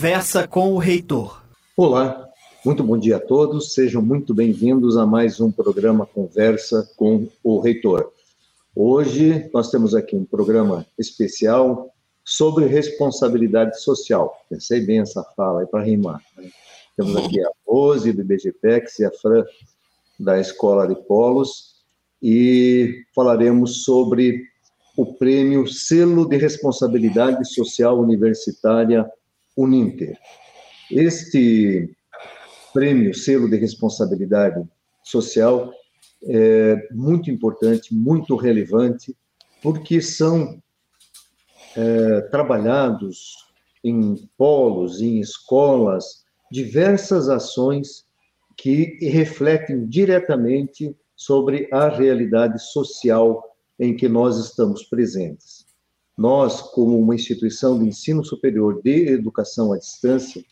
Conversa com o Reitor. Olá, muito bom dia a todos. Sejam muito bem-vindos a mais um programa Conversa com o Reitor. Hoje nós temos aqui um programa especial sobre responsabilidade social. Pensei bem essa fala aí para rimar. Né? Temos aqui a Rose do IBGPEX e a Fran da Escola de Polos e falaremos sobre o prêmio Selo de Responsabilidade Social Universitária Uninter. Este prêmio Selo de Responsabilidade Social é muito importante, muito relevante, porque são é, trabalhados em polos, em escolas, diversas ações que refletem diretamente sobre a realidade social em que nós estamos presentes. Nós, como uma instituição de ensino superior de educação à distância,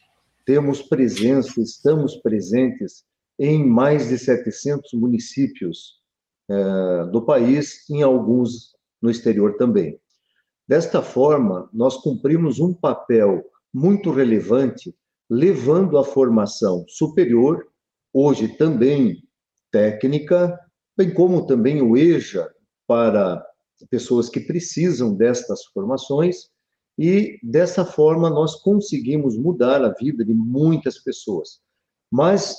temos presença, estamos presentes em mais de 700 municípios eh, do país, em alguns no exterior também. Desta forma, nós cumprimos um papel muito relevante, levando a formação superior, hoje também técnica, bem como também o EJA, para pessoas que precisam destas formações e dessa forma nós conseguimos mudar a vida de muitas pessoas. Mas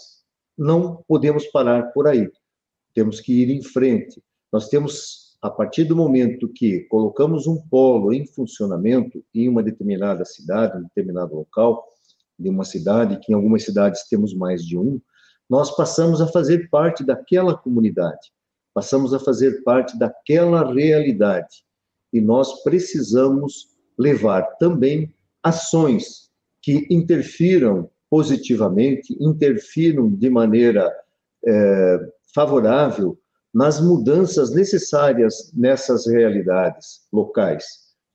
não podemos parar por aí. Temos que ir em frente. Nós temos a partir do momento que colocamos um polo em funcionamento em uma determinada cidade, um determinado local, de uma cidade, que em algumas cidades temos mais de um, nós passamos a fazer parte daquela comunidade passamos a fazer parte daquela realidade. E nós precisamos levar também ações que interfiram positivamente, interfiram de maneira é, favorável nas mudanças necessárias nessas realidades locais.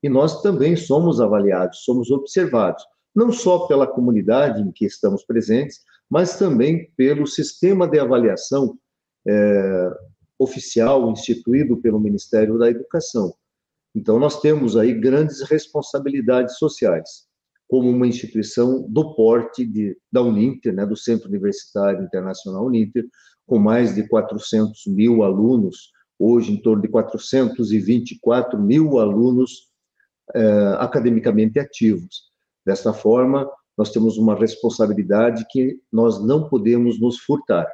E nós também somos avaliados, somos observados, não só pela comunidade em que estamos presentes, mas também pelo sistema de avaliação é, oficial instituído pelo Ministério da Educação. Então, nós temos aí grandes responsabilidades sociais, como uma instituição do porte de, da Uninter, né, do Centro Universitário Internacional Uninter, com mais de 400 mil alunos, hoje em torno de 424 mil alunos eh, academicamente ativos. Desta forma, nós temos uma responsabilidade que nós não podemos nos furtar.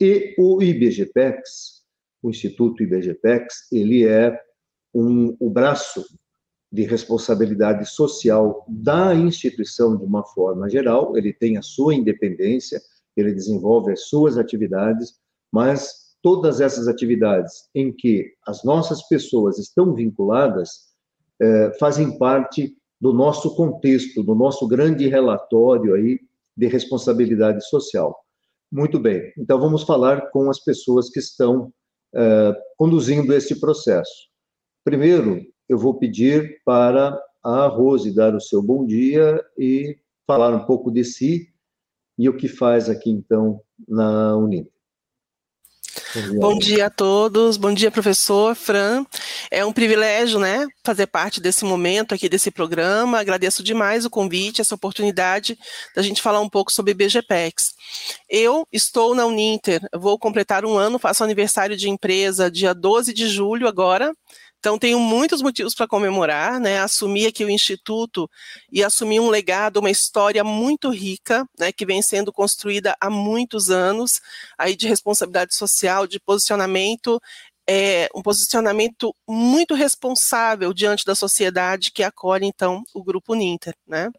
E o IBGPEX, o Instituto IBGPEX, ele é um, o braço de responsabilidade social da instituição de uma forma geral, ele tem a sua independência, ele desenvolve as suas atividades, mas todas essas atividades em que as nossas pessoas estão vinculadas eh, fazem parte do nosso contexto, do nosso grande relatório aí de responsabilidade social. Muito bem, então vamos falar com as pessoas que estão eh, conduzindo esse processo. Primeiro, eu vou pedir para a Rose dar o seu bom dia e falar um pouco de si e o que faz aqui, então, na Uninter. Bom dia a todos, bom dia professor Fran. É um privilégio, né, fazer parte desse momento aqui desse programa. Agradeço demais o convite, essa oportunidade da gente falar um pouco sobre BGPEX. Eu estou na Uninter, vou completar um ano, faço aniversário de empresa dia 12 de julho agora. Então, tenho muitos motivos para comemorar, né? Assumir aqui o Instituto e assumir um legado, uma história muito rica, né? Que vem sendo construída há muitos anos, aí de responsabilidade social, de posicionamento é, um posicionamento muito responsável diante da sociedade que acolhe, então, o Grupo Ninter. Né?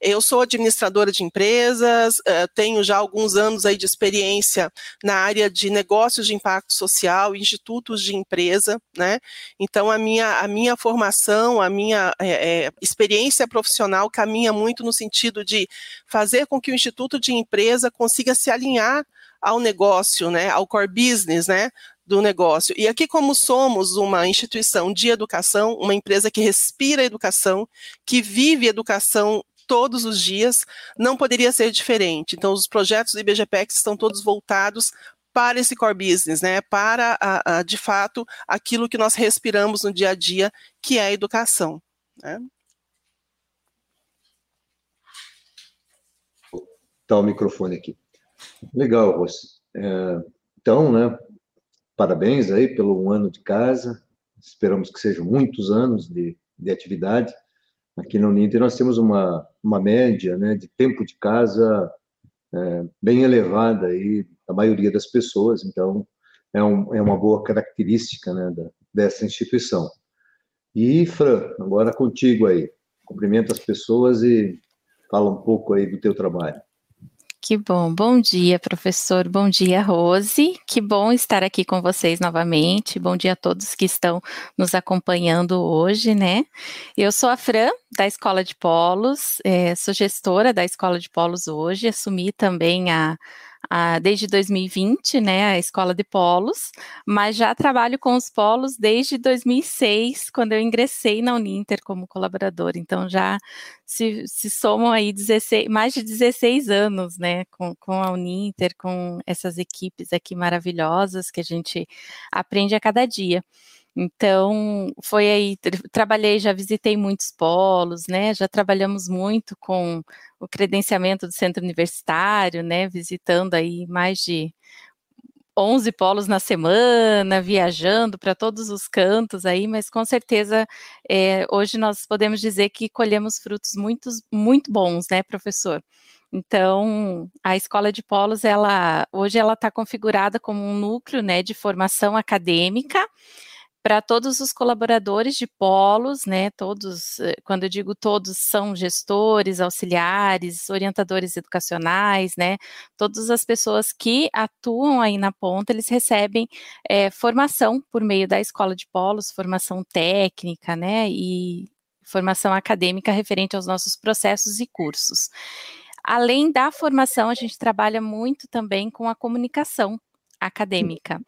Eu sou administradora de empresas, uh, tenho já alguns anos aí de experiência na área de negócios de impacto social, institutos de empresa, né? Então, a minha, a minha formação, a minha é, é, experiência profissional caminha muito no sentido de fazer com que o Instituto de Empresa consiga se alinhar ao negócio, né, ao core business, né, do negócio. E aqui, como somos uma instituição de educação, uma empresa que respira educação, que vive educação todos os dias, não poderia ser diferente. Então, os projetos do IBGPEX estão todos voltados para esse core business, né? Para, a, a, de fato, aquilo que nós respiramos no dia a dia, que é a educação. Né? tá o microfone aqui. Legal, Rossi. É, então, né, parabéns aí pelo um ano de casa. Esperamos que sejam muitos anos de, de atividade. Aqui na Uninter nós temos uma, uma média né, de tempo de casa é, bem elevada aí, da maioria das pessoas, então é, um, é uma boa característica né, da, dessa instituição. E, Fran, agora contigo aí. Cumprimenta as pessoas e fala um pouco aí do teu trabalho. Que bom. Bom dia, professor. Bom dia, Rose. Que bom estar aqui com vocês novamente. Bom dia a todos que estão nos acompanhando hoje, né? Eu sou a Fran, da Escola de Polos, é, sou gestora da Escola de Polos hoje, assumi também a, a, desde 2020, né, a escola de polos, mas já trabalho com os polos desde 2006, quando eu ingressei na Uninter como colaboradora. Então já se, se somam aí 16, mais de 16 anos, né, com, com a Uninter, com essas equipes aqui maravilhosas que a gente aprende a cada dia. Então, foi aí, trabalhei, já visitei muitos polos, né? Já trabalhamos muito com o credenciamento do centro universitário, né? Visitando aí mais de 11 polos na semana, viajando para todos os cantos aí, mas com certeza é, hoje nós podemos dizer que colhemos frutos muito, muito bons, né, professor? Então, a escola de polos, ela hoje ela está configurada como um núcleo, né, de formação acadêmica para todos os colaboradores de polos, né? Todos, eh, quando eu digo todos, são gestores, auxiliares, orientadores educacionais, né? Todas as pessoas que atuam aí na ponta, eles recebem é, formação por meio da escola de polos, formação técnica, né? E formação acadêmica referente aos nossos processos e cursos. Além da formação, a gente trabalha muito também com a comunicação acadêmica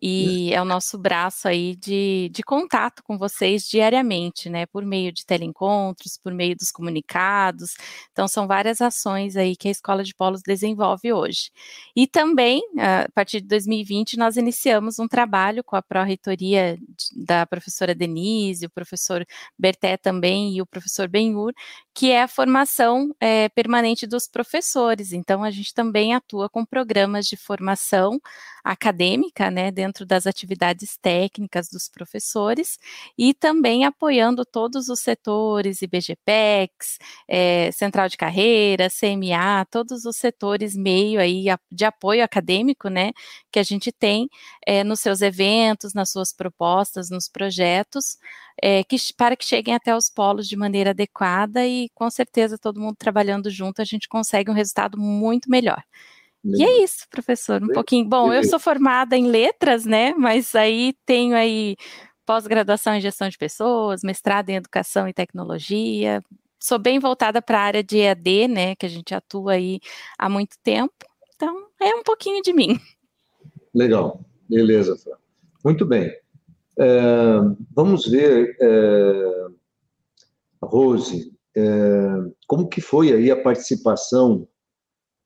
e é o nosso braço aí de, de contato com vocês diariamente, né, por meio de teleencontros, por meio dos comunicados, então são várias ações aí que a Escola de Polos desenvolve hoje. E também, a partir de 2020, nós iniciamos um trabalho com a pró-reitoria da professora Denise, o professor Berté também e o professor Benhur, que é a formação é, permanente dos professores, então a gente também atua com programas de formação acadêmica, né, dentro das atividades técnicas dos professores e também apoiando todos os setores, IBGPEX, é, Central de Carreira, CMA, todos os setores meio aí de apoio acadêmico, né, que a gente tem é, nos seus eventos, nas suas propostas, nos projetos, é, que, para que cheguem até os polos de maneira adequada e com certeza todo mundo trabalhando junto a gente consegue um resultado muito melhor. E é isso, professor, um pouquinho. Bom, eu sou formada em letras, né? Mas aí tenho aí pós-graduação em gestão de pessoas, mestrado em educação e tecnologia. Sou bem voltada para a área de EAD, né? Que a gente atua aí há muito tempo. Então, é um pouquinho de mim. Legal, beleza, Fran. Muito bem. É, vamos ver, é, Rose, é, como que foi aí a participação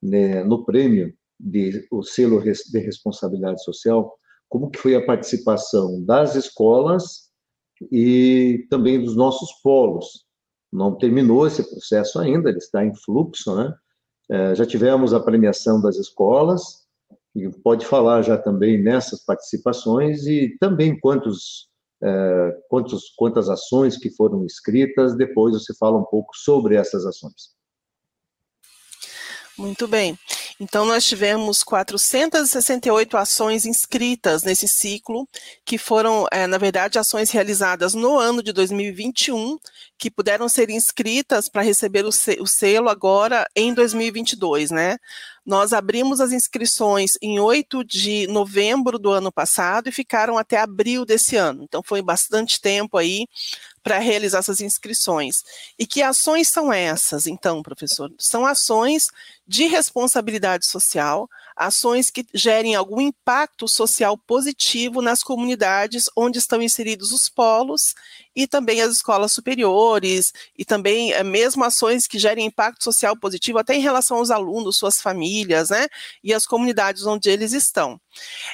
né, no prêmio de o selo de responsabilidade social, como que foi a participação das escolas e também dos nossos polos. Não terminou esse processo ainda, ele está em fluxo, né? É, já tivemos a premiação das escolas, e pode falar já também nessas participações e também quantos, é, quantos, quantas ações que foram escritas, depois você fala um pouco sobre essas ações. Muito bem. Então, nós tivemos 468 ações inscritas nesse ciclo, que foram, é, na verdade, ações realizadas no ano de 2021, que puderam ser inscritas para receber o selo agora em 2022, né? Nós abrimos as inscrições em 8 de novembro do ano passado e ficaram até abril desse ano. Então, foi bastante tempo aí para realizar essas inscrições. E que ações são essas, então, professor? São ações de responsabilidade social, ações que gerem algum impacto social positivo nas comunidades onde estão inseridos os polos e também as escolas superiores, e também é, mesmo ações que gerem impacto social positivo até em relação aos alunos, suas famílias, né, e as comunidades onde eles estão.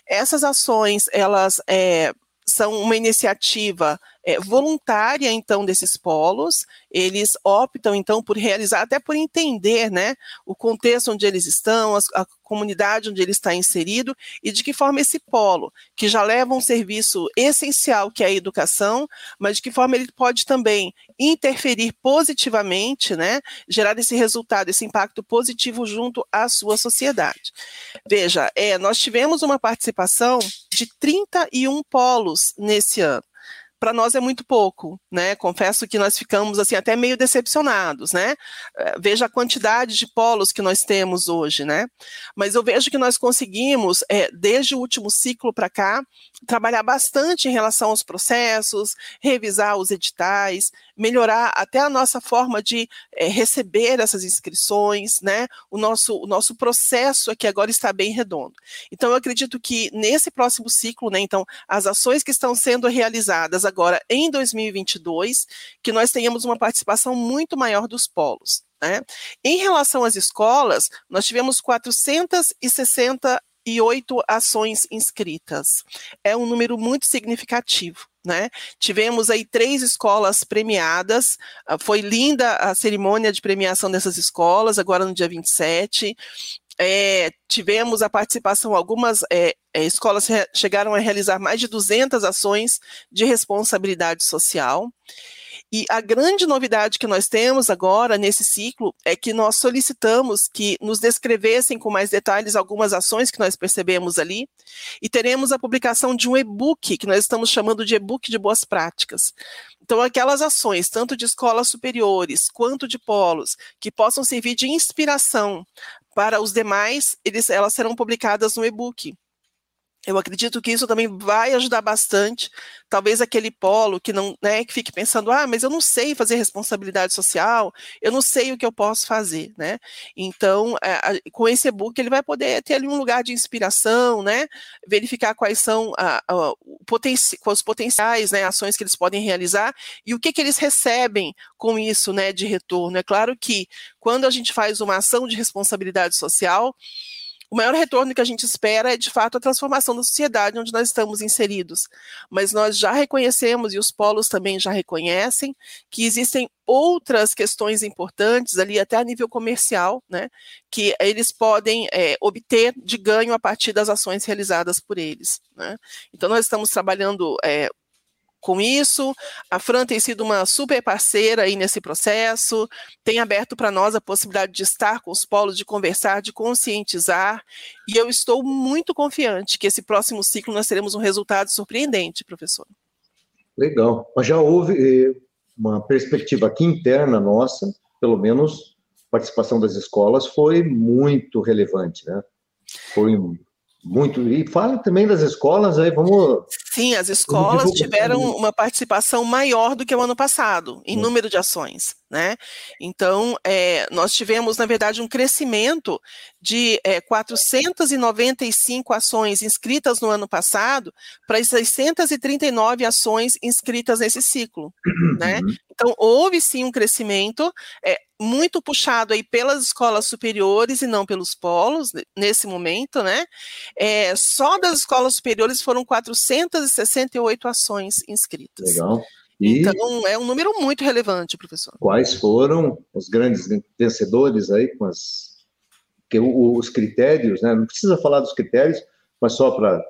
Essas ações, elas é, são uma iniciativa é, voluntária, então, desses polos, eles optam, então, por realizar, até por entender, né, o contexto onde eles estão, a, a comunidade onde ele está inserido e de que forma esse polo, que já leva um serviço essencial que é a educação, mas de que forma ele pode também interferir positivamente, né, gerar esse resultado, esse impacto positivo junto à sua sociedade. Veja, é, nós tivemos uma participação de 31 polos nesse ano para nós é muito pouco, né? Confesso que nós ficamos assim até meio decepcionados, né? Eh, veja a quantidade de polos que nós temos hoje, né? Mas eu vejo que nós conseguimos, é, desde o último ciclo para cá, trabalhar bastante em relação aos processos, revisar os editais, melhorar até a nossa forma de é, receber essas inscrições, né? O nosso, o nosso processo aqui agora está bem redondo. Então, eu acredito que nesse próximo ciclo, né? Então, as ações que estão sendo realizadas agora em 2022, que nós tenhamos uma participação muito maior dos polos. Né? Em relação às escolas, nós tivemos 468 ações inscritas. É um número muito significativo. Né? Tivemos aí três escolas premiadas, ah, foi linda a cerimônia de premiação dessas escolas, agora no dia 27. É, tivemos a participação, algumas é, é, escolas chegaram a realizar mais de 200 ações de responsabilidade social. E a grande novidade que nós temos agora nesse ciclo é que nós solicitamos que nos descrevessem com mais detalhes algumas ações que nós percebemos ali, e teremos a publicação de um e-book, que nós estamos chamando de e-book de boas práticas. Então, aquelas ações, tanto de escolas superiores quanto de polos, que possam servir de inspiração para os demais, eles, elas serão publicadas no e-book. Eu acredito que isso também vai ajudar bastante. Talvez aquele polo que não, né, que fique pensando, ah, mas eu não sei fazer responsabilidade social, eu não sei o que eu posso fazer, né? Então, é, com esse e-book ele vai poder ter ali um lugar de inspiração, né? Verificar quais são a, a, os potenciais, né, ações que eles podem realizar e o que que eles recebem com isso, né, de retorno. É claro que quando a gente faz uma ação de responsabilidade social, o maior retorno que a gente espera é, de fato, a transformação da sociedade onde nós estamos inseridos. Mas nós já reconhecemos, e os polos também já reconhecem, que existem outras questões importantes ali, até a nível comercial, né, que eles podem é, obter de ganho a partir das ações realizadas por eles. Né. Então, nós estamos trabalhando é, com isso. A Fran tem sido uma super parceira aí nesse processo, tem aberto para nós a possibilidade de estar com os polos, de conversar, de conscientizar, e eu estou muito confiante que esse próximo ciclo nós teremos um resultado surpreendente, professor. Legal. Mas já houve eh, uma perspectiva aqui interna nossa, pelo menos participação das escolas foi muito relevante, né? Foi muito. E fala também das escolas, aí vamos. Sim, as escolas tiveram uma participação maior do que o ano passado, em número de ações. Né? Então, é, nós tivemos, na verdade, um crescimento de é, 495 ações inscritas no ano passado para 639 ações inscritas nesse ciclo. Né? Uhum. Então, houve sim um crescimento é, muito puxado aí pelas escolas superiores e não pelos polos, nesse momento, né? É, só das escolas superiores foram 468 ações inscritas. Legal. E então, é um número muito relevante, professor. Quais foram os grandes vencedores aí com as que os critérios, né? Não precisa falar dos critérios, mas só para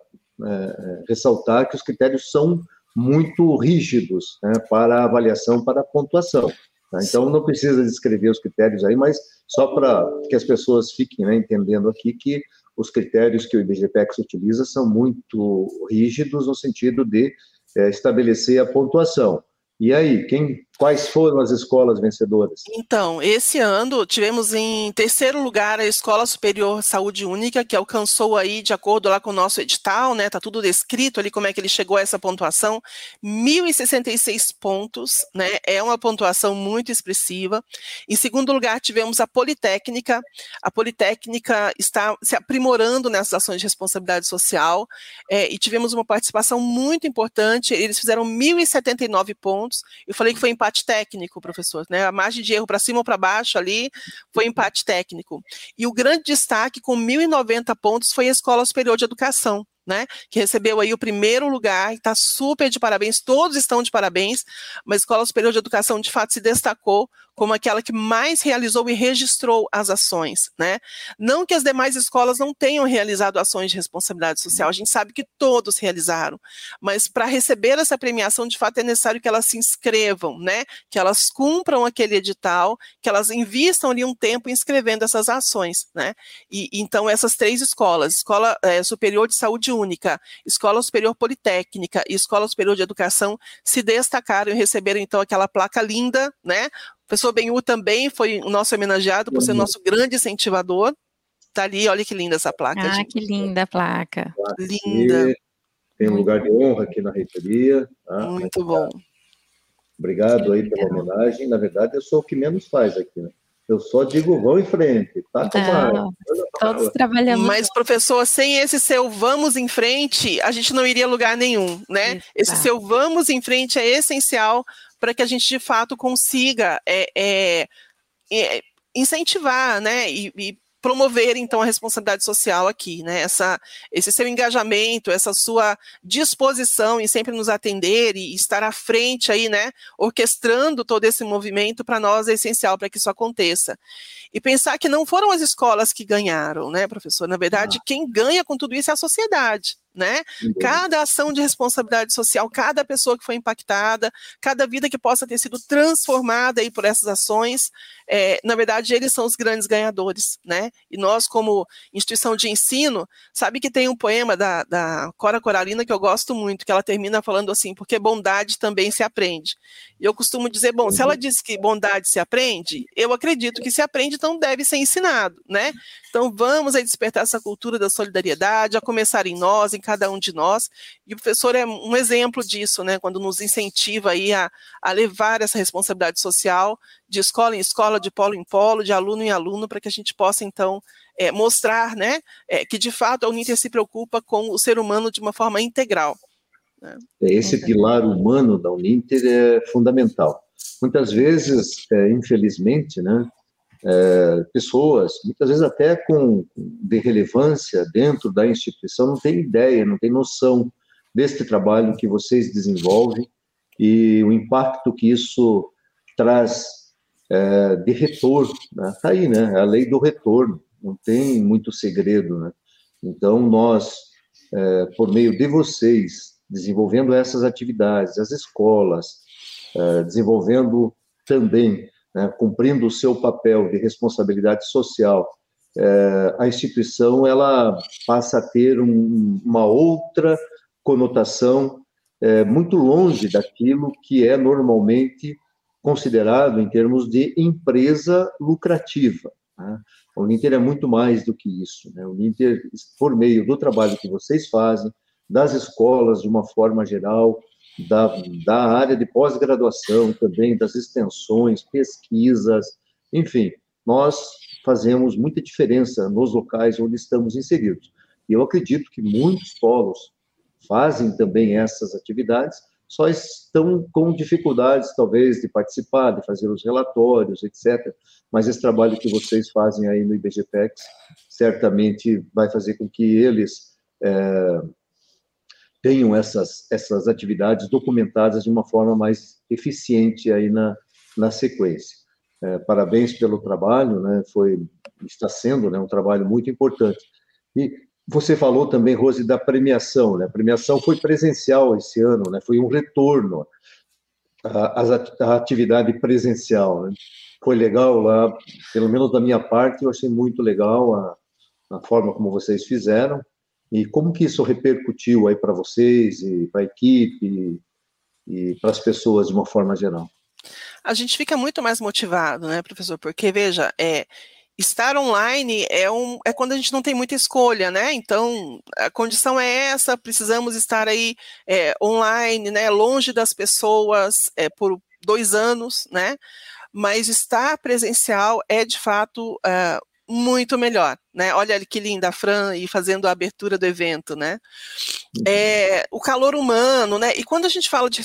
é, é, ressaltar que os critérios são muito rígidos né, para avaliação, para pontuação. Tá? Então, não precisa descrever os critérios aí, mas só para que as pessoas fiquem né, entendendo aqui que os critérios que o IBGPEX utiliza são muito rígidos no sentido de é, estabelecer a pontuação. E aí, quem, quais foram as escolas vencedoras? Então, esse ano tivemos em terceiro lugar a Escola Superior Saúde Única, que alcançou aí, de acordo lá com o nosso edital, né, tá tudo descrito ali como é que ele chegou a essa pontuação, 1.066 pontos, né, é uma pontuação muito expressiva. Em segundo lugar, tivemos a Politécnica, a Politécnica está se aprimorando nessas ações de responsabilidade social, é, e tivemos uma participação muito importante, eles fizeram 1.079 pontos. Eu falei que foi empate técnico, professor, né? A margem de erro para cima ou para baixo ali foi empate técnico. E o grande destaque com 1.090 pontos foi a Escola Superior de Educação. Né, que recebeu aí o primeiro lugar, está super de parabéns, todos estão de parabéns, mas a Escola Superior de Educação de fato se destacou como aquela que mais realizou e registrou as ações, né? Não que as demais escolas não tenham realizado ações de responsabilidade social, a gente sabe que todos realizaram, mas para receber essa premiação, de fato, é necessário que elas se inscrevam, né? Que elas cumpram aquele edital, que elas invistam ali um tempo inscrevendo essas ações, né? E então essas três escolas, Escola é, Superior de Saúde Única, Escola Superior Politécnica e Escola Superior de Educação se destacaram e receberam então aquela placa linda, né? O professor Benhu também foi o nosso homenageado por ser uhum. nosso grande incentivador. Tá ali, olha que linda essa placa. Ah, gente. que linda a placa. Linda. Tem um lugar de honra aqui na reitoria. Tá? Muito bom. Obrigado aí pela homenagem. Na verdade, eu sou o que menos faz aqui, né? Eu só digo vão em frente, tá Não, todos trabalhamos. Mas, professor, sem esse seu vamos em frente, a gente não iria a lugar nenhum, né? Exato. Esse seu vamos em frente é essencial para que a gente de fato consiga é, é, é, incentivar, né, e, e promover então a responsabilidade social aqui, né? Essa, esse seu engajamento, essa sua disposição em sempre nos atender e estar à frente aí, né? Orquestrando todo esse movimento para nós é essencial para que isso aconteça. E pensar que não foram as escolas que ganharam, né, professor? Na verdade, ah. quem ganha com tudo isso é a sociedade né? Cada ação de responsabilidade social, cada pessoa que foi impactada, cada vida que possa ter sido transformada aí por essas ações, é, na verdade, eles são os grandes ganhadores, né? E nós, como instituição de ensino, sabe que tem um poema da, da Cora Coralina que eu gosto muito, que ela termina falando assim, porque bondade também se aprende. E eu costumo dizer, bom, se ela uhum. diz que bondade se aprende, eu acredito que se aprende, então deve ser ensinado, né? Então vamos aí despertar essa cultura da solidariedade, a começar em nós, em cada um de nós. E o professor é um exemplo disso, né? Quando nos incentiva aí a, a levar essa responsabilidade social de escola em escola, de polo em polo, de aluno em aluno, para que a gente possa então é, mostrar, né, é, que de fato a Uninter se preocupa com o ser humano de uma forma integral. Né? É, esse pilar humano da Uninter é fundamental. Muitas vezes, é, infelizmente, né, é, pessoas, muitas vezes até com de relevância dentro da instituição, não tem ideia, não tem noção deste trabalho que vocês desenvolvem e o impacto que isso traz é, de retorno. Né? Tá aí, né? É a lei do retorno, não tem muito segredo, né? Então nós, é, por meio de vocês, desenvolvendo essas atividades, as escolas, é, desenvolvendo também né, cumprindo o seu papel de responsabilidade social, é, a instituição ela passa a ter um, uma outra conotação é, muito longe daquilo que é normalmente considerado em termos de empresa lucrativa. Né? O Uninter é muito mais do que isso. Né? O Uninter, por meio do trabalho que vocês fazem, das escolas de uma forma geral, da, da área de pós-graduação também, das extensões, pesquisas, enfim, nós fazemos muita diferença nos locais onde estamos inseridos. E eu acredito que muitos polos fazem também essas atividades, só estão com dificuldades, talvez, de participar, de fazer os relatórios, etc. Mas esse trabalho que vocês fazem aí no IBGPEX certamente vai fazer com que eles é, tenham essas, essas atividades documentadas de uma forma mais eficiente aí na, na sequência. É, parabéns pelo trabalho, né? Foi, está sendo né, um trabalho muito importante. E você falou também, Rose, da premiação, né? A premiação foi presencial esse ano, né? Foi um retorno à, à atividade presencial, né? Foi legal lá, pelo menos da minha parte, eu achei muito legal a, a forma como vocês fizeram. E como que isso repercutiu aí para vocês e para a equipe e, para as pessoas de uma forma geral? A gente fica muito mais motivado, né, professor? Porque veja, é, estar online é, um, é quando a gente não tem muita escolha, né? Então, a condição é essa, precisamos estar aí é, online, né? Longe das pessoas é, por dois anos, né? Mas estar presencial é de fato é, muito melhor, né? Olha que linda a Fran e fazendo a abertura do evento, né? É, o calor humano, né? E quando a gente fala de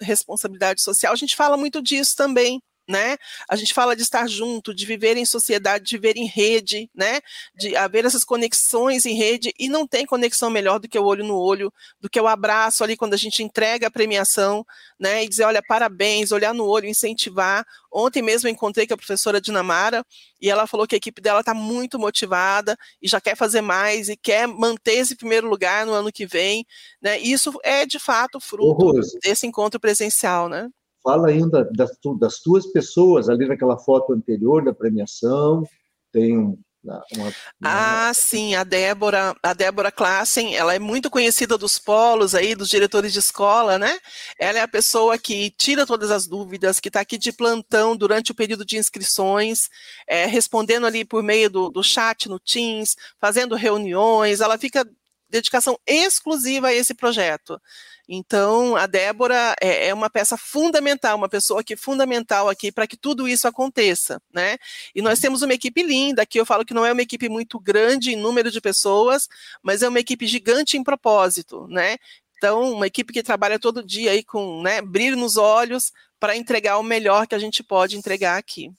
responsabilidade social, a gente fala muito disso também, né? A gente fala de estar junto, de viver em sociedade, de viver em rede, né? De haver essas conexões em rede e não tem conexão melhor do que o olho no olho, do que o abraço ali quando a gente entrega a premiação, né? E dizer, olha, parabéns, olhar no olho, incentivar. Ontem mesmo eu encontrei com a professora Dinamara e ela falou que a equipe dela está muito motivada e já quer fazer mais e quer manter esse primeiro lugar no ano que vem, né? E isso é de fato fruto desse encontro presencial, né? Fala ainda das, das tuas pessoas ali naquela foto anterior da premiação, tem uma, uma... Ah, sim, a Débora, a Débora Klassen, ela é muito conhecida dos polos aí, dos diretores de escola, né? Ela é a pessoa que tira todas as dúvidas, que está aqui de plantão durante o período de inscrições, é, respondendo ali por meio do, do chat no Teams, fazendo reuniões, ela fica dedicação exclusiva a esse projeto. Então, a Débora é, é, uma peça fundamental, uma pessoa que é fundamental aqui para que tudo isso aconteça, né? E nós temos uma equipe linda, aqui eu falo que não é uma equipe muito grande em número de pessoas, mas é uma equipe gigante em propósito, né? Então, uma equipe que trabalha todo dia aí com né, brilho nos olhos para entregar o melhor que a gente pode entregar aqui.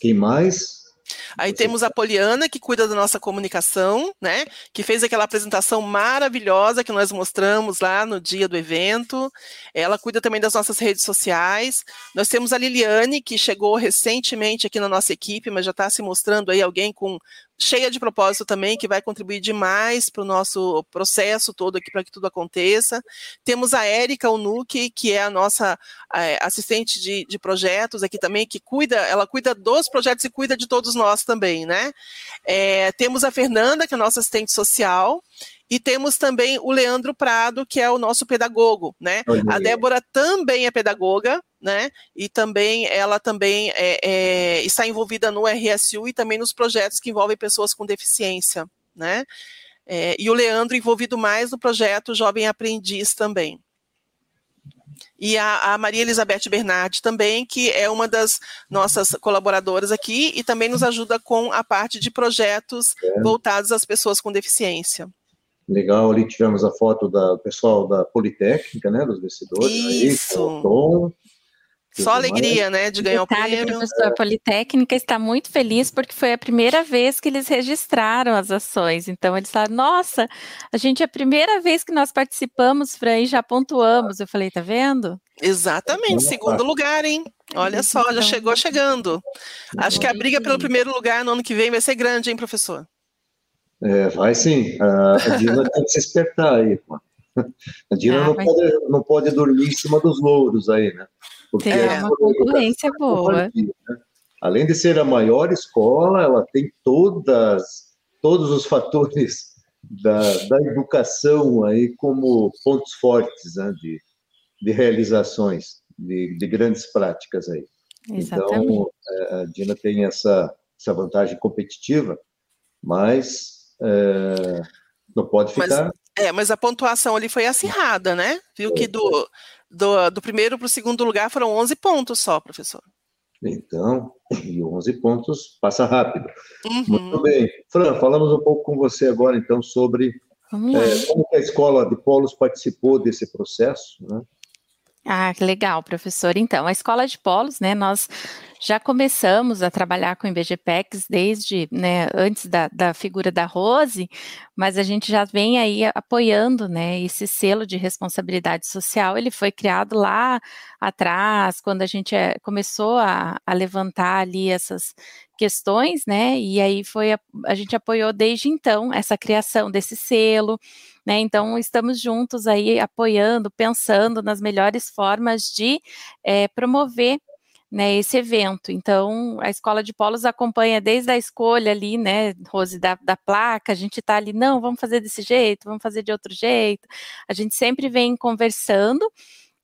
Quem mais? Aí temos a Poliana, que cuida da nossa comunicação, né? Que fez aquela apresentação maravilhosa que nós mostramos lá no dia do evento. Ela cuida também das nossas redes sociais. Nós temos a Liliane, que chegou recentemente aqui na nossa equipe, mas já está se mostrando aí alguém com cheia de propósito também, que vai contribuir demais para o nosso processo todo aqui, para que tudo aconteça. Temos a Érica Unuki, que é a nossa é, assistente de, de, projetos aqui também, que cuida, ela cuida dos projetos e cuida de todos nós também, né? É, temos a Fernanda, que é a nossa assistente social, e temos também o Leandro Prado, que é o nosso pedagogo, né? A Débora também é pedagoga, né? E também ela também é, é, está envolvida no RSU e também nos projetos que envolvem pessoas com deficiência, né? É, e o Leandro envolvido mais no projeto Jovem Aprendiz também. E a, a, Maria Elizabeth Bernardi também, que é uma das nossas colaboradoras aqui e também nos ajuda com a parte de projetos é. voltados às pessoas com deficiência. Legal, ali tivemos a foto do pessoal da Politécnica, né, dos vencedores. Isso. Aí, Tom, só alegria, né, de ganhar Detalhe, o prêmio. O professor Politécnica está muito feliz porque foi a primeira vez que eles registraram as ações. Então, eles falaram, nossa, a gente é a primeira vez que nós participamos, Fran, e já pontuamos. Eu falei, tá vendo? Exatamente, segundo lugar, hein? Olha só, já então. chegou chegando. Acho que a briga pelo primeiro lugar no ano que vem vai ser grande, hein, professor? É, vai sim. A Dina tem que se espertar aí, pô. A Dina ah, não, pode, não pode dormir em cima dos louros aí, né? Porque é uma concorrência boa. Né? Além de ser a maior escola, ela tem todas, todos os fatores da, da educação aí como pontos fortes né, de, de realizações, de, de grandes práticas aí. Exatamente. Então, é, a Dina tem essa, essa vantagem competitiva, mas é, não pode ficar... Mas, é, mas a pontuação ali foi acirrada, né? Viu que do, do, do primeiro para o segundo lugar foram 11 pontos só, professor. Então, e 11 pontos passa rápido. Uhum. Muito bem. Fran, falamos um pouco com você agora, então, sobre é, como a escola de polos participou desse processo, né? Ah, legal, professor. Então, a escola de polos, né, nós já começamos a trabalhar com IBGPEX desde né, antes da, da figura da Rose, mas a gente já vem aí apoiando né, esse selo de responsabilidade social. Ele foi criado lá atrás, quando a gente é, começou a, a, levantar ali essas questões, né? E aí foi a, a gente apoiou desde então essa criação desse selo. Né, então, estamos juntos aí apoiando, pensando nas melhores formas de é, promover né, esse evento. Então, a Escola de Polos acompanha desde a escolha ali, né, Rose, da, da placa, a gente está ali, não, vamos fazer desse jeito, vamos fazer de outro jeito. A gente sempre vem conversando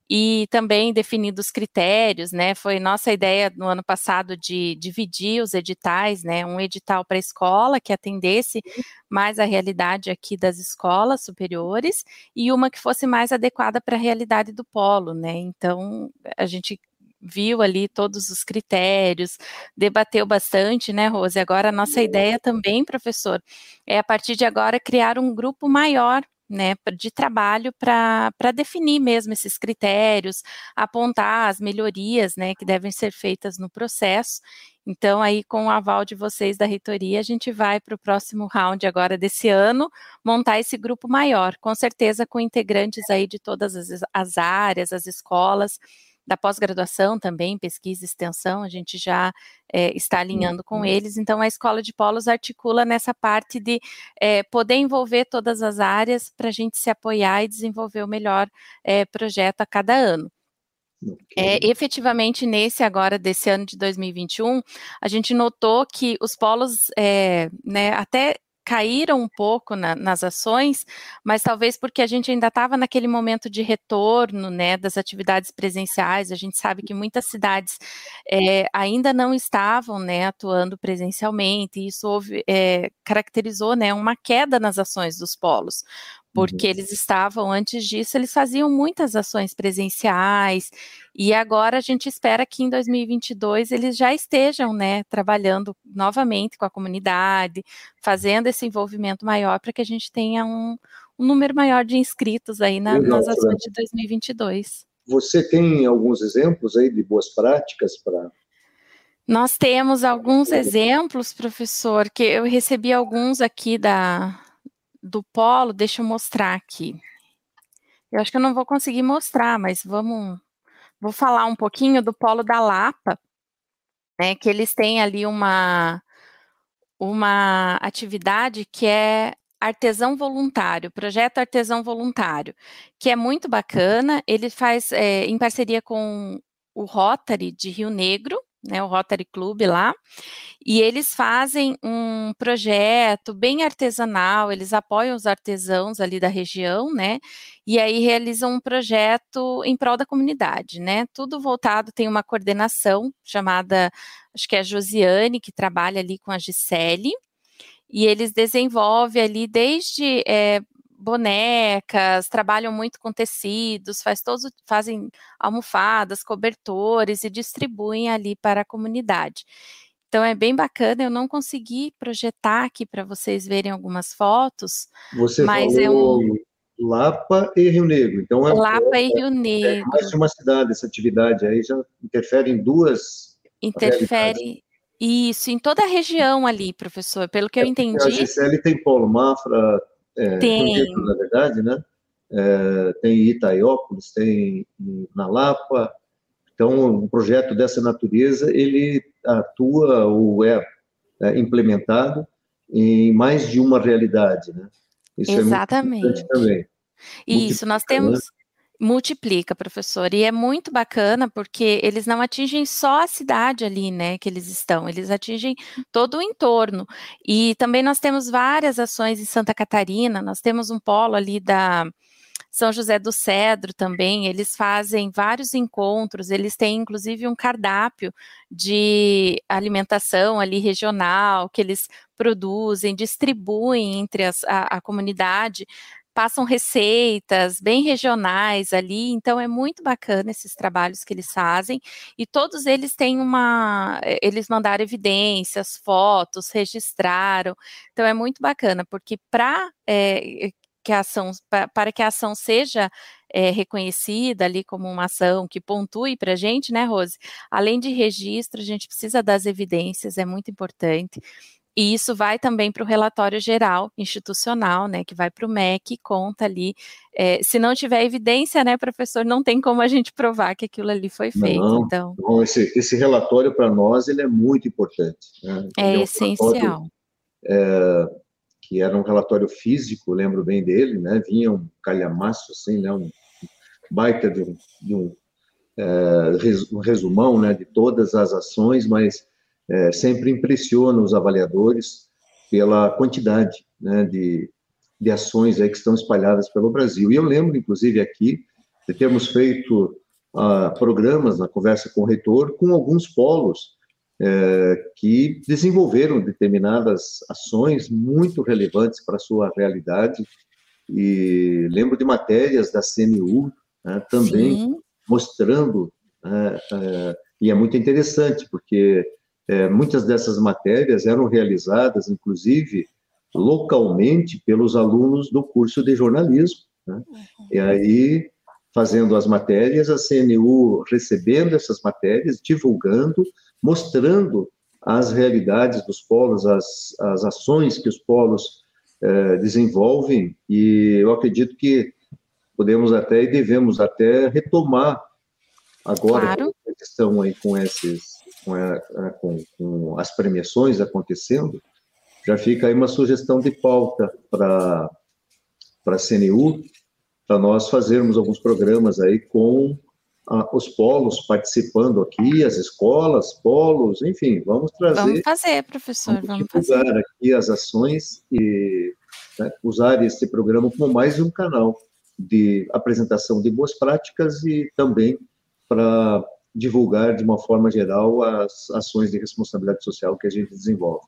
e também definindo os critérios, né? Foi nossa ideia no ano passado de dividir os editais, né? Um edital para a escola que atendesse mais a realidade aqui das escolas superiores e uma que fosse mais adequada para a realidade do polo, né? Então a gente viu ali todos os critérios, debateu bastante, né, Rose? Agora a nossa ideia também, professor, é a partir de agora criar um grupo maior né, de trabalho para definir mesmo esses critérios, apontar as melhorias, né, que devem ser feitas no processo. Então, aí, com o aval de vocês da reitoria, a gente vai para o próximo round agora desse ano, montar esse grupo maior, com certeza com integrantes aí de todas as, as áreas, as escolas, da pós-graduação também, pesquisa e extensão, a gente já é, está alinhando com uhum. eles. Então, a Escola de Polos articula nessa parte de é, poder envolver todas as áreas para a gente se apoiar e desenvolver o melhor é, projeto a cada ano. É, efetivamente, nesse agora, desse ano de 2021, a gente notou que os polos, é, né, até caíram um pouco na, nas ações, mas talvez porque a gente ainda estava naquele momento de retorno, né, das atividades presenciais. A gente sabe que muitas cidades é, ainda não estavam, né, atuando presencialmente. E isso houve, é, caracterizou, né, uma queda nas ações dos polos, porque uhum. eles estavam, antes disso, eles faziam muitas ações presenciais, e agora a gente espera que em 2022 eles já estejam, né, trabalhando novamente com a comunidade, fazendo esse envolvimento maior para que a gente tenha um, um, número maior de inscritos aí na, nas ações de 2022. Você tem alguns exemplos aí de boas práticas para nós temos alguns exemplos, professor, que eu recebi alguns aqui da, do polo, deixa eu mostrar aqui. Eu acho que eu não vou conseguir mostrar, mas vamos, vou falar um pouquinho do polo da Lapa, né, que eles têm ali uma, uma atividade que é artesão voluntário, projeto artesão voluntário, que é muito bacana. Ele faz é, em parceria com o Rotary de Rio Negro, né, o Rotary Club lá, e eles fazem um projeto bem artesanal, eles apoiam os artesãos ali da região, né, e aí realizam um projeto em prol da comunidade, né, tudo voltado, tem uma coordenação chamada, acho que é a Josiane, que trabalha ali com a Gisele, e eles desenvolvem ali desde é, bonecas, trabalham muito com tecidos, faz todos, fazem almofadas, cobertores e distribuem ali para a comunidade. Então é bem bacana, eu não consegui projetar aqui para vocês verem algumas fotos, Você mas é um Lapa e Rio Negro. Então é Lapa é, e Rio Negro. É mais de uma cidade essa atividade aí já interfere em duas interfere isso em toda a região ali, professor, pelo que é, eu entendi. A Gisele tem Paulo Mafra, é, tem. na verdade, né? É, tem Itaiópolis, tem na Lapa. Então, um projeto dessa natureza, ele atua ou é, é implementado em mais de uma realidade, né? Isso é Exatamente. É também. Isso, nós temos... Multiplica, professor, e é muito bacana porque eles não atingem só a cidade ali, né, que eles estão, eles atingem todo o entorno. E também nós temos várias ações em Santa Catarina, nós temos um polo ali da São José do Cedro também, eles fazem vários encontros, eles têm inclusive um cardápio de alimentação ali regional que eles produzem, distribuem entre as, a, a comunidade passam receitas bem regionais ali, então é muito bacana esses trabalhos que eles fazem, e todos eles têm uma, eh, eles mandaram evidências, fotos, registraram, então é muito bacana, porque para é, que a ação, para que a ação seja é, reconhecida ali como uma ação que pontue para a gente, né, Rose? Além de registro, a gente precisa das evidências, é muito importante. E isso vai também para o relatório geral institucional, né, que vai para o MEC e conta ali. É, se não tiver evidência, né, professor, não tem como a gente provar que aquilo ali foi feito. Não, então, não, esse, esse relatório para nós ele é muito importante. Né? É, é essencial. É, que era um relatório físico, lembro bem dele, né? Vinha um calhamaço assim, né? Um baita de um, de um, é, um resumão, né? De todas as ações, mas é, sempre impressiona os avaliadores pela quantidade né, de, de ações aí que estão espalhadas pelo Brasil. E eu lembro, inclusive, aqui, de termos feito uh, programas na conversa com o reitor com alguns polos é, que desenvolveram determinadas ações muito relevantes para a sua realidade. E lembro de matérias da CNU né, também Sim. mostrando, né, é, e é muito interessante, porque é, muitas dessas matérias eram realizadas, inclusive, localmente pelos alunos do curso de jornalismo. Né? Uhum. E aí, fazendo as matérias, a CNU recebendo essas matérias, divulgando, mostrando as realidades dos polos, as, as ações que os polos eh, desenvolvem, e eu acredito que podemos até e devemos até retomar agora claro. que estão aí com esses com, a, com, com, as premiações acontecendo, já fica aí uma sugestão de pauta para a CNU, para nós fazermos alguns programas aí com a, os polos participando aqui, as escolas, polos, enfim, vamos trazer. Vamos fazer, professor, vamos, vamos fazer. aqui as ações e né, usar este programa como mais um canal de apresentação de boas práticas e também para divulgar de uma forma geral as ações de responsabilidade social que a gente desenvolve.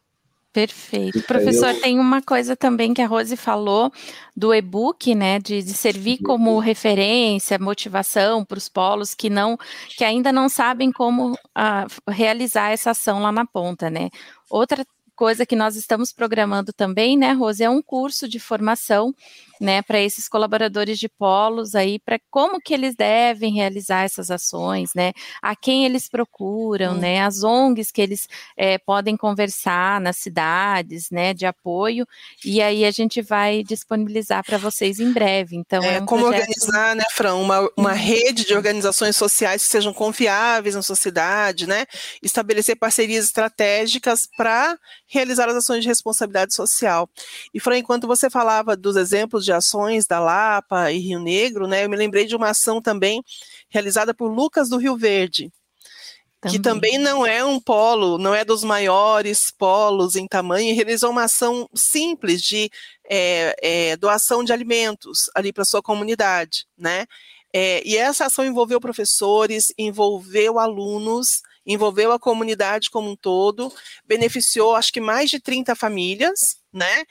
Perfeito. Professor, eu... tem uma coisa também que a Rose falou do e-book, né, de, de servir como referência, motivação para os polos que não, que ainda não sabem como uh, realizar essa ação lá na ponta, né. Outra coisa que nós estamos programando também, né, Rose, é um curso de formação, né, para esses colaboradores de polos aí, para como que eles devem realizar essas ações, né, a quem eles procuram, hum. né, as ONGs que eles é, podem conversar nas cidades, né, de apoio, e aí a gente vai disponibilizar para vocês em breve. Então, é, é um como projeto... organizar, né, Fran, uma, uma rede de organizações sociais que sejam confiáveis na sociedade, né, estabelecer parcerias estratégicas para realizar as ações de responsabilidade social. E, Fran, enquanto você falava dos exemplos de ações da Lapa e Rio Negro, né, eu me lembrei de uma ação também realizada por Lucas do Rio Verde, que também não é um polo, não é dos maiores polos em tamanho, e realizou uma ação simples de é, é, doação de alimentos ali para sua comunidade, né? É, e essa ação envolveu professores, envolveu alunos, envolveu a comunidade como um todo, beneficiou acho que mais de 30 famílias, né?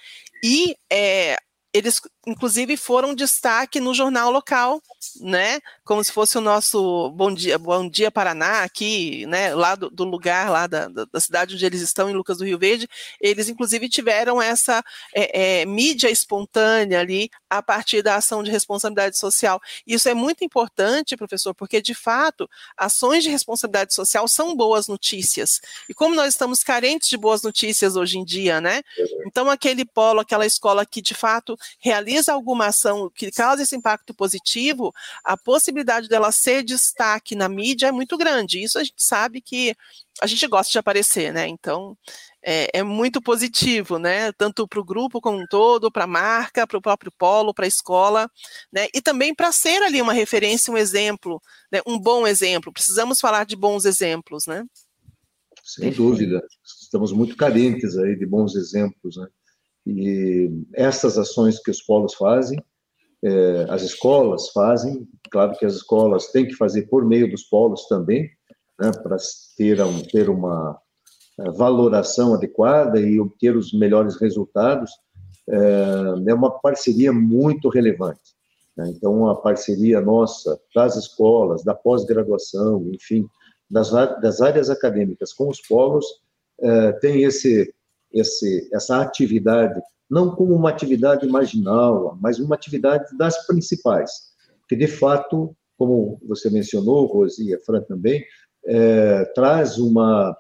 E é, eles inclusive foram destaque no jornal local, né? Como se fosse o nosso Bom Dia, Bom Dia Paraná aqui, né? Lá do, do lugar lá da, da, cidade onde eles estão, em Lucas do Rio Verde, eles inclusive tiveram essa é, é, mídia espontânea ali a partir da ação de responsabilidade social. Isso é muito importante, professor, porque de fato ações de responsabilidade social são boas notícias. E como nós estamos carentes de boas notícias hoje em dia, né? Então aquele polo, aquela escola que de fato realiza realiza alguma ação que causa esse impacto positivo, a possibilidade dela ser destaque na mídia é muito grande. Isso a gente sabe que a gente gosta de aparecer, né? Então é, é muito positivo, né? Tanto para o grupo como um todo, para a marca, para o próprio polo, para a escola, né? E também para ser ali uma referência, um exemplo, né? um bom exemplo. Precisamos falar de bons exemplos, né? Sem dúvida. Estamos muito carentes aí de bons exemplos, né? E essas ações que os polos fazem, é, as escolas fazem, claro que as escolas têm que fazer por meio dos polos também, né, para ter, um, ter uma é, valoração adequada e obter os melhores resultados, é, é uma parceria muito relevante. Né? Então, a parceria nossa das escolas, da pós-graduação, enfim, das, das áreas acadêmicas com os polos, tem esse esse, essa atividade, não como uma atividade marginal, mas uma atividade das principais, que de fato, como você mencionou, Rosi e Fran também, é, traz uma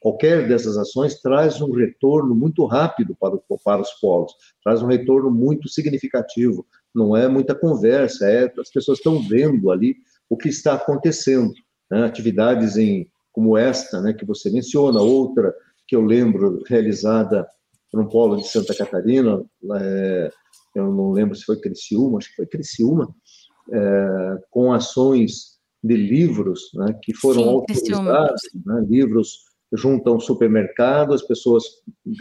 qualquer dessas ações traz um retorno muito rápido para, o, para os polos, traz um retorno muito significativo. Não é muita conversa, é as pessoas estão vendo ali o que está acontecendo. Né? Atividades em, como esta, né, que você menciona, outra que eu lembro realizada no polo de Santa Catarina, é, eu não lembro se foi Criciúma, acho que foi Criciúma, é, com ações de livros né, que foram Sim, autorizados, né, livros junto a um supermercado, as pessoas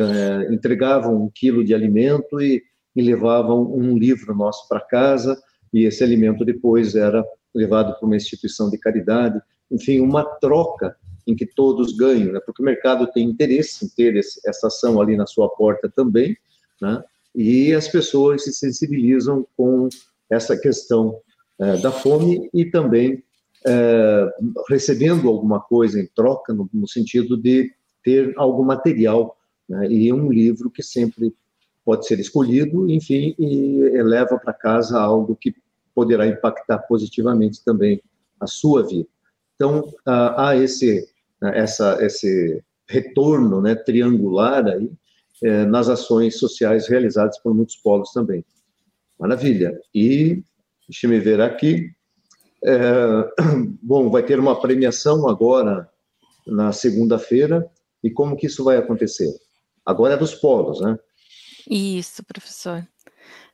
é, entregavam um quilo de alimento e, e levavam um livro nosso para casa, e esse alimento depois era levado para uma instituição de caridade, enfim, uma troca em que todos ganham, né? porque o mercado tem interesse em ter esse, essa ação ali na sua porta também, né? e as pessoas se sensibilizam com essa questão é, da fome e também é, recebendo alguma coisa em troca, no, no sentido de ter algum material, né? e um livro que sempre pode ser escolhido, enfim, e leva para casa algo que poderá impactar positivamente também a sua vida. Então, há esse, essa, esse retorno né, triangular aí, é, nas ações sociais realizadas por muitos polos também. Maravilha. E, deixa-me ver aqui, é, bom, vai ter uma premiação agora na segunda-feira, e como que isso vai acontecer? Agora é dos polos, né? Isso, professor.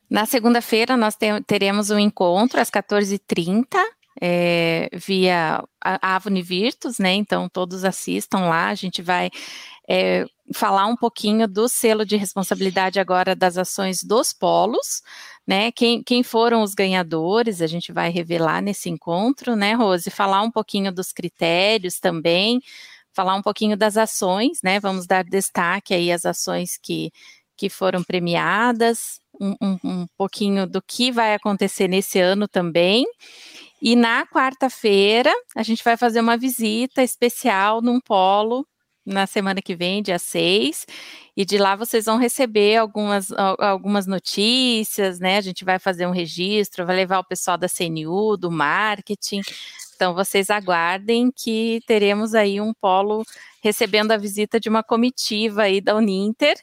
Na segunda-feira nós teremos um encontro às 14h30, é, via a Avni Virtus, né? Então todos assistam lá, a gente vai é, falar um pouquinho do selo de responsabilidade agora das ações dos polos, né? Quem, quem foram os ganhadores, a gente vai revelar nesse encontro, né, Rose? Falar um pouquinho dos critérios também, falar um pouquinho das ações, né? Vamos dar destaque aí às ações que, que foram premiadas, um, um, um pouquinho do que vai acontecer nesse ano também. E na quarta-feira, a gente vai fazer uma visita especial num polo na semana que vem, dia 6, e de lá vocês vão receber algumas, algumas notícias, né? A gente vai fazer um registro, vai levar o pessoal da CNU, do marketing. Então vocês aguardem que teremos aí um polo recebendo a visita de uma comitiva aí da Uninter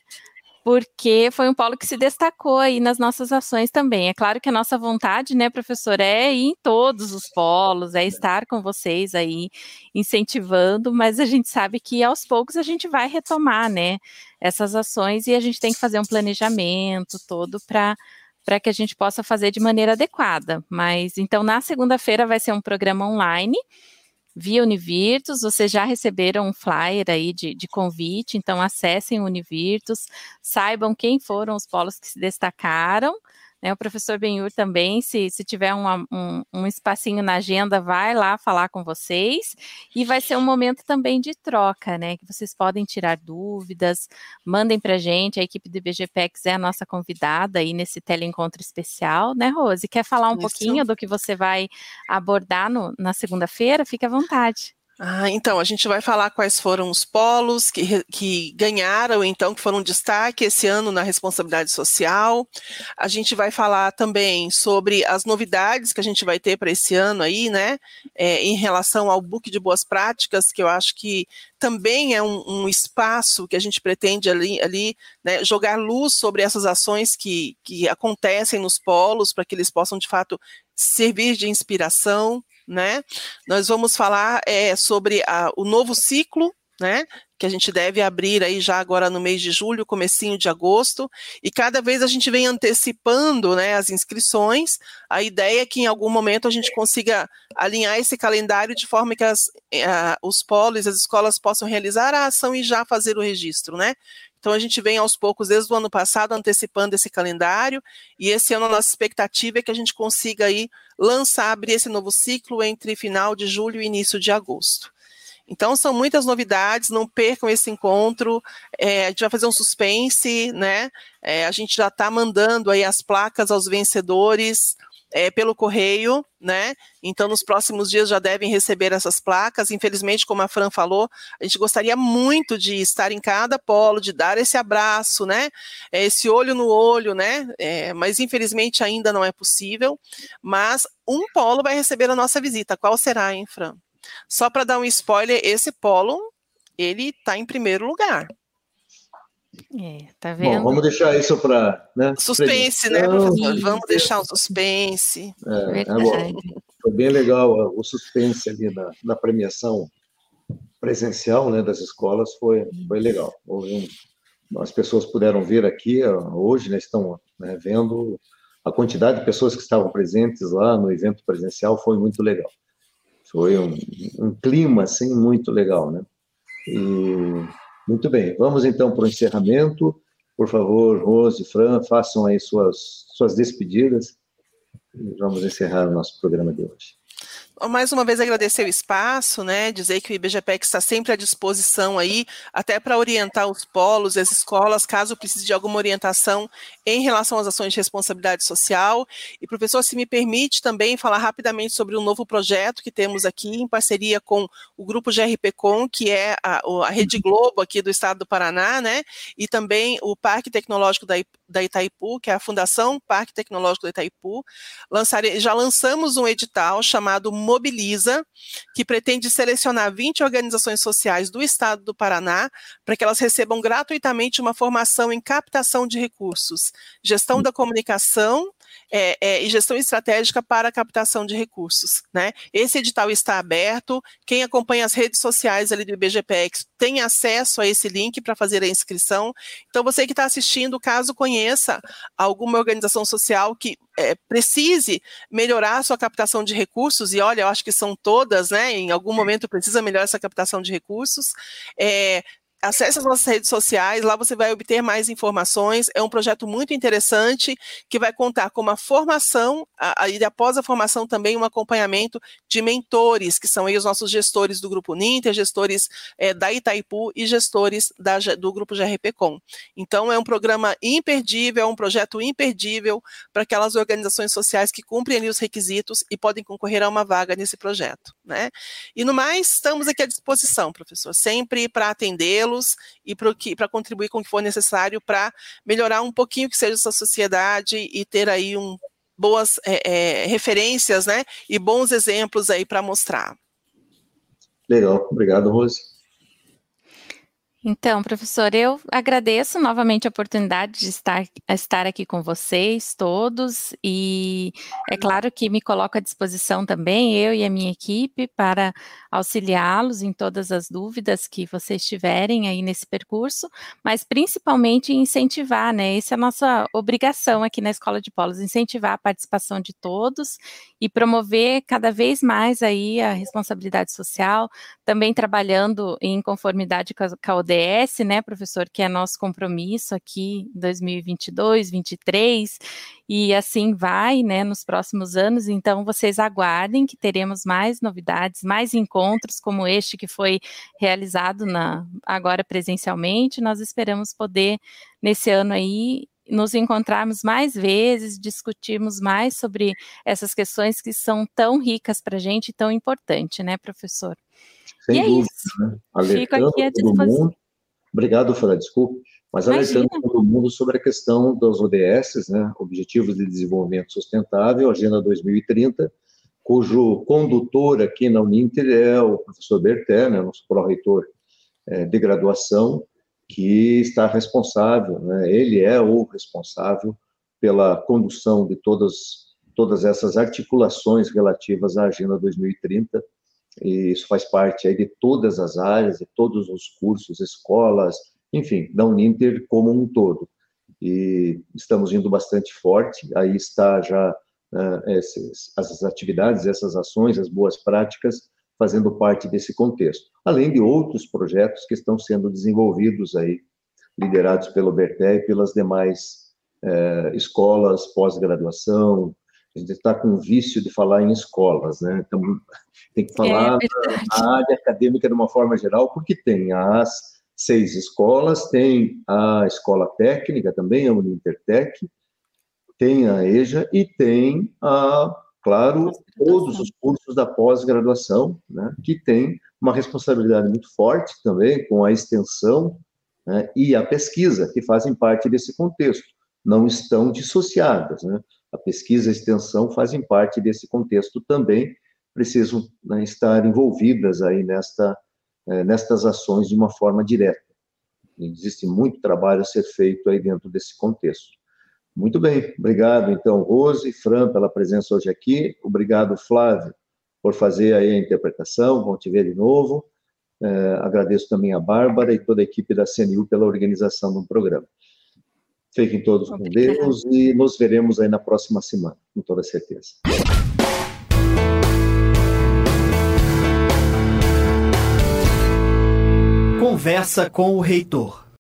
porque foi um polo que se destacou aí nas nossas ações também. É claro que a nossa vontade, né, professor, é ir em todos os polos, é estar com vocês aí incentivando, mas a gente sabe que aos poucos a gente vai retomar, né, essas ações e a gente tem que fazer um planejamento todo para para que a gente possa fazer de maneira adequada. Mas então na segunda-feira vai ser um programa online via Univirtus, vocês já receberam um flyer aí de, de convite, então acessem o Univirtus, saibam quem foram os polos que se destacaram, o professor Benhur também, se, se tiver um, um, um, espacinho na agenda, vai lá falar com vocês. E vai ser um momento também de troca, né? Que vocês podem tirar dúvidas, mandem para a gente. A equipe do IBGPEX é a nossa convidada aí nesse teleencontro especial, né, Rose? Quer falar um Isso. pouquinho do que você vai abordar no, na segunda-feira? Fique à vontade. Ah, então, a gente vai falar quais foram os polos que, que ganharam, então, que foram destaque esse ano na responsabilidade social. A gente vai falar também sobre as novidades que a gente vai ter para esse ano aí, né, é, em relação ao book de boas práticas, que eu acho que também é um, um espaço que a gente pretende ali, ali né, jogar luz sobre essas ações que, que acontecem nos polos, para que eles possam, de fato, servir de inspiração né? Nós vamos falar é, sobre a, o novo ciclo, né? Que a gente deve abrir aí já agora no mês de julho, comecinho de agosto, e cada vez a gente vem antecipando, né, as inscrições. A ideia é que em algum momento a gente consiga alinhar esse calendário de forma que as, a, os polos, as escolas possam realizar a ação e já fazer o registro, né? Então a gente vem aos poucos, desde o ano passado, antecipando esse calendário, e esse ano a nossa expectativa é que a gente consiga aí lançar, abrir esse novo ciclo entre final de julho e início de agosto. Então são muitas novidades, não percam esse encontro. É, a gente vai fazer um suspense, né? É, a gente já está mandando aí as placas aos vencedores é, pelo correio, né? Então, nos próximos dias já devem receber essas placas. Infelizmente, como a Fran falou, a gente gostaria muito de estar em cada polo, de dar esse abraço, né? É, esse olho no olho, né? É, mas infelizmente ainda não é possível. Mas um polo vai receber a nossa visita. Qual será, hein, Fran? Só para dar um spoiler, esse polo ele está em primeiro lugar. É, tá vendo? Bom, vamos deixar isso para. Né, suspense, né, professor? Vamos deixar o suspense. É, é bom. Foi bem legal o suspense ali na, na premiação presencial né, das escolas, foi, foi legal. Um, as pessoas puderam ver aqui hoje, né, estão né, vendo a quantidade de pessoas que estavam presentes lá no evento presencial, foi muito legal. Foi um, um clima, assim, muito legal, né? E muito bem, vamos então para o encerramento. Por favor, Rose e Fran, façam aí suas, suas despedidas vamos encerrar o nosso programa de hoje. Mais uma vez agradecer o espaço, né? Dizer que o IBGPEC está sempre à disposição aí, até para orientar os polos, as escolas, caso precise de alguma orientação em relação às ações de responsabilidade social. E, professor, se me permite também falar rapidamente sobre um novo projeto que temos aqui, em parceria com o grupo GRPcom, que é a, a Rede Globo aqui do estado do Paraná, né? E também o Parque Tecnológico da, da Itaipu, que é a Fundação Parque Tecnológico da Itaipu. Já lançamos um edital chamado Mobiliza, que pretende selecionar 20 organizações sociais do estado do Paraná para que elas recebam gratuitamente uma formação em captação de recursos, gestão da comunicação é, é, e gestão estratégica para a captação de recursos. Né? Esse edital está aberto, quem acompanha as redes sociais ali do IBGPEX tem acesso a esse link para fazer a inscrição. Então, você que está assistindo, caso conheça alguma organização social que é, precise melhorar a sua captação de recursos, e olha, eu acho que são todas, né? Em algum momento precisa melhorar essa captação de recursos. É, acesse as nossas redes sociais, lá você vai obter mais informações. É um projeto muito interessante que vai contar com uma formação a, a, e após a formação também um acompanhamento de mentores, que são aí os nossos gestores do Grupo Ninter, gestores é, da Itaipu e gestores da, do Grupo GRPcom. Então é um programa imperdível, é um projeto imperdível para aquelas organizações sociais que cumprem ali os requisitos e podem concorrer a uma vaga nesse projeto. Né? E no mais, estamos aqui à disposição, professor, sempre para atendê-lo e para contribuir com o que for necessário para melhorar um pouquinho que seja essa sociedade e ter aí um, boas é, é, referências, né, e bons exemplos aí para mostrar. Legal, obrigado, Rose. Então, professor, eu agradeço novamente a oportunidade de estar, estar aqui com vocês todos e é claro que me coloco à disposição também, eu e a minha equipe, para auxiliá-los em todas as dúvidas que vocês tiverem aí nesse percurso, mas principalmente incentivar, né? Essa é a nossa obrigação aqui na Escola de Polos, incentivar a participação de todos e promover cada vez mais aí a responsabilidade social, também trabalhando em conformidade com a, com a ODS, né, professor, que é nosso compromisso aqui em 2022, 2023, e assim vai, né, nos próximos anos. Então, vocês aguardem que teremos mais novidades, mais encontros como este que foi realizado na, agora presencialmente. Nós esperamos poder, nesse ano aí, nos encontrarmos mais vezes, discutirmos mais sobre essas questões que são tão ricas para a gente e tão importantes, né, professor? Sem e é dúvida, isso. Né? Fico aqui à disposição. Mundo. Obrigado, Fran, desculpe, mas alertando todo mundo sobre a questão dos ODS, né, Objetivos de Desenvolvimento Sustentável, Agenda 2030, cujo condutor aqui na Uninter é o professor Berté, né, nosso pró-reitor é, de graduação, que está responsável, né, ele é o responsável pela condução de todas, todas essas articulações relativas à Agenda 2030, e isso faz parte aí de todas as áreas, de todos os cursos, escolas, enfim, da Uninter como um todo. E estamos indo bastante forte, aí está já uh, esses, essas atividades, essas ações, as boas práticas, fazendo parte desse contexto, além de outros projetos que estão sendo desenvolvidos aí, liderados pelo Berté e pelas demais eh, escolas, pós-graduação. A gente está com o vício de falar em escolas, né? Então, tem que falar é na área acadêmica de uma forma geral, porque tem as seis escolas, tem a escola técnica também, a Unintertec, tem a EJA e tem a claro, todos os cursos da pós-graduação, né, que tem uma responsabilidade muito forte também com a extensão né, e a pesquisa, que fazem parte desse contexto, não estão dissociadas. Né? A pesquisa e a extensão fazem parte desse contexto também, precisam né, estar envolvidas aí nesta, é, nestas ações de uma forma direta. Existe muito trabalho a ser feito aí dentro desse contexto. Muito bem, obrigado então, Rose e Fran, pela presença hoje aqui. Obrigado, Flávio, por fazer aí a interpretação. Vamos te ver de novo. É, agradeço também a Bárbara e toda a equipe da CNU pela organização do programa. Fiquem todos com Deus e nos veremos aí na próxima semana, com toda certeza. Conversa com o reitor.